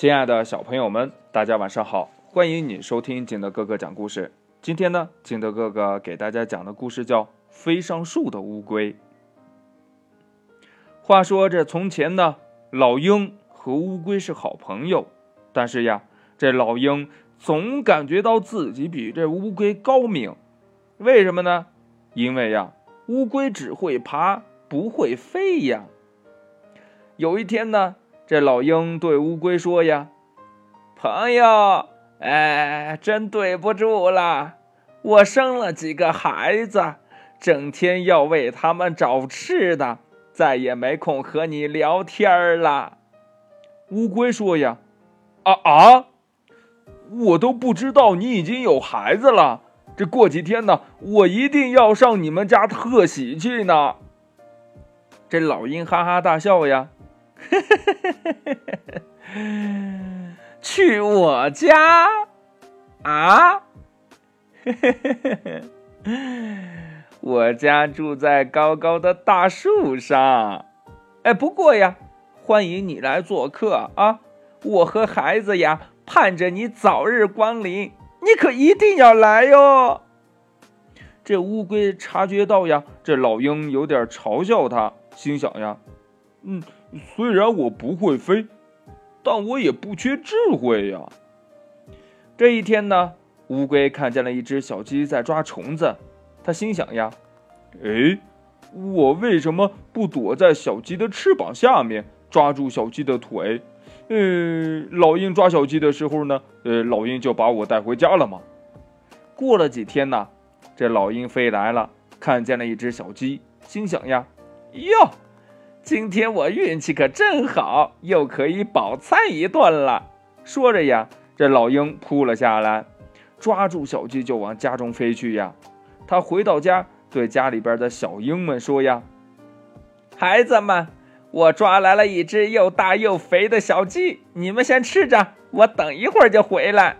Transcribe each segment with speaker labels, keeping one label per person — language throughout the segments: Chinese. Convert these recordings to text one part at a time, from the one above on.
Speaker 1: 亲爱的小朋友们，大家晚上好！欢迎你收听金德哥哥讲故事。今天呢，金德哥哥给大家讲的故事叫《飞上树的乌龟》。话说这从前呢，老鹰和乌龟是好朋友，但是呀，这老鹰总感觉到自己比这乌龟高明。为什么呢？因为呀，乌龟只会爬，不会飞呀。有一天呢。这老鹰对乌龟说：“呀，朋友，哎，真对不住了，我生了几个孩子，整天要为他们找吃的，再也没空和你聊天了。”乌龟说：“呀，啊啊，我都不知道你已经有孩子了。这过几天呢，我一定要上你们家贺喜去呢。”这老鹰哈哈大笑呀。去我家啊？我家住在高高的大树上。哎，不过呀，欢迎你来做客啊！我和孩子呀，盼着你早日光临，你可一定要来哟。这乌龟察觉到呀，这老鹰有点嘲笑他，心想呀，嗯。虽然我不会飞，但我也不缺智慧呀。这一天呢，乌龟看见了一只小鸡在抓虫子，它心想呀：“哎，我为什么不躲在小鸡的翅膀下面，抓住小鸡的腿？呃，老鹰抓小鸡的时候呢，呃，老鹰就把我带回家了嘛。”过了几天呢，这老鹰飞来了，看见了一只小鸡，心想呀：“哟。”今天我运气可真好，又可以饱餐一顿了。说着呀，这老鹰扑了下来，抓住小鸡就往家中飞去呀。他回到家，对家里边的小鹰们说呀：“孩子们，我抓来了一只又大又肥的小鸡，你们先吃着，我等一会儿就回来。”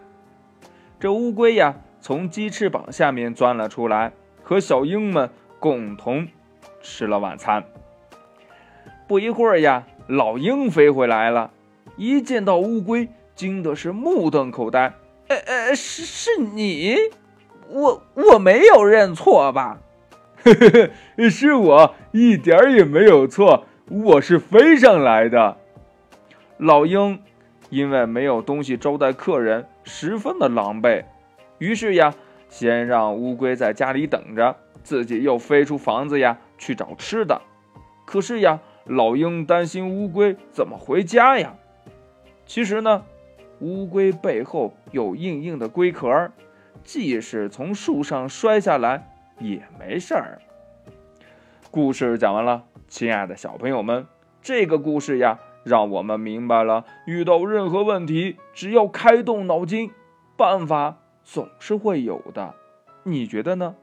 Speaker 1: 这乌龟呀，从鸡翅膀下面钻了出来，和小鹰们共同吃了晚餐。不一会儿呀，老鹰飞回来了，一见到乌龟，惊的是目瞪口呆。呃呃，是是你，我我没有认错吧？呵呵呵，是我，一点儿也没有错，我是飞上来的。老鹰因为没有东西招待客人，十分的狼狈，于是呀，先让乌龟在家里等着，自己又飞出房子呀去找吃的。可是呀。老鹰担心乌龟怎么回家呀？其实呢，乌龟背后有硬硬的龟壳，即使从树上摔下来也没事儿。故事讲完了，亲爱的小朋友们，这个故事呀，让我们明白了，遇到任何问题，只要开动脑筋，办法总是会有的。你觉得呢？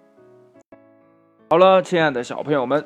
Speaker 1: 好了，亲爱的小朋友们，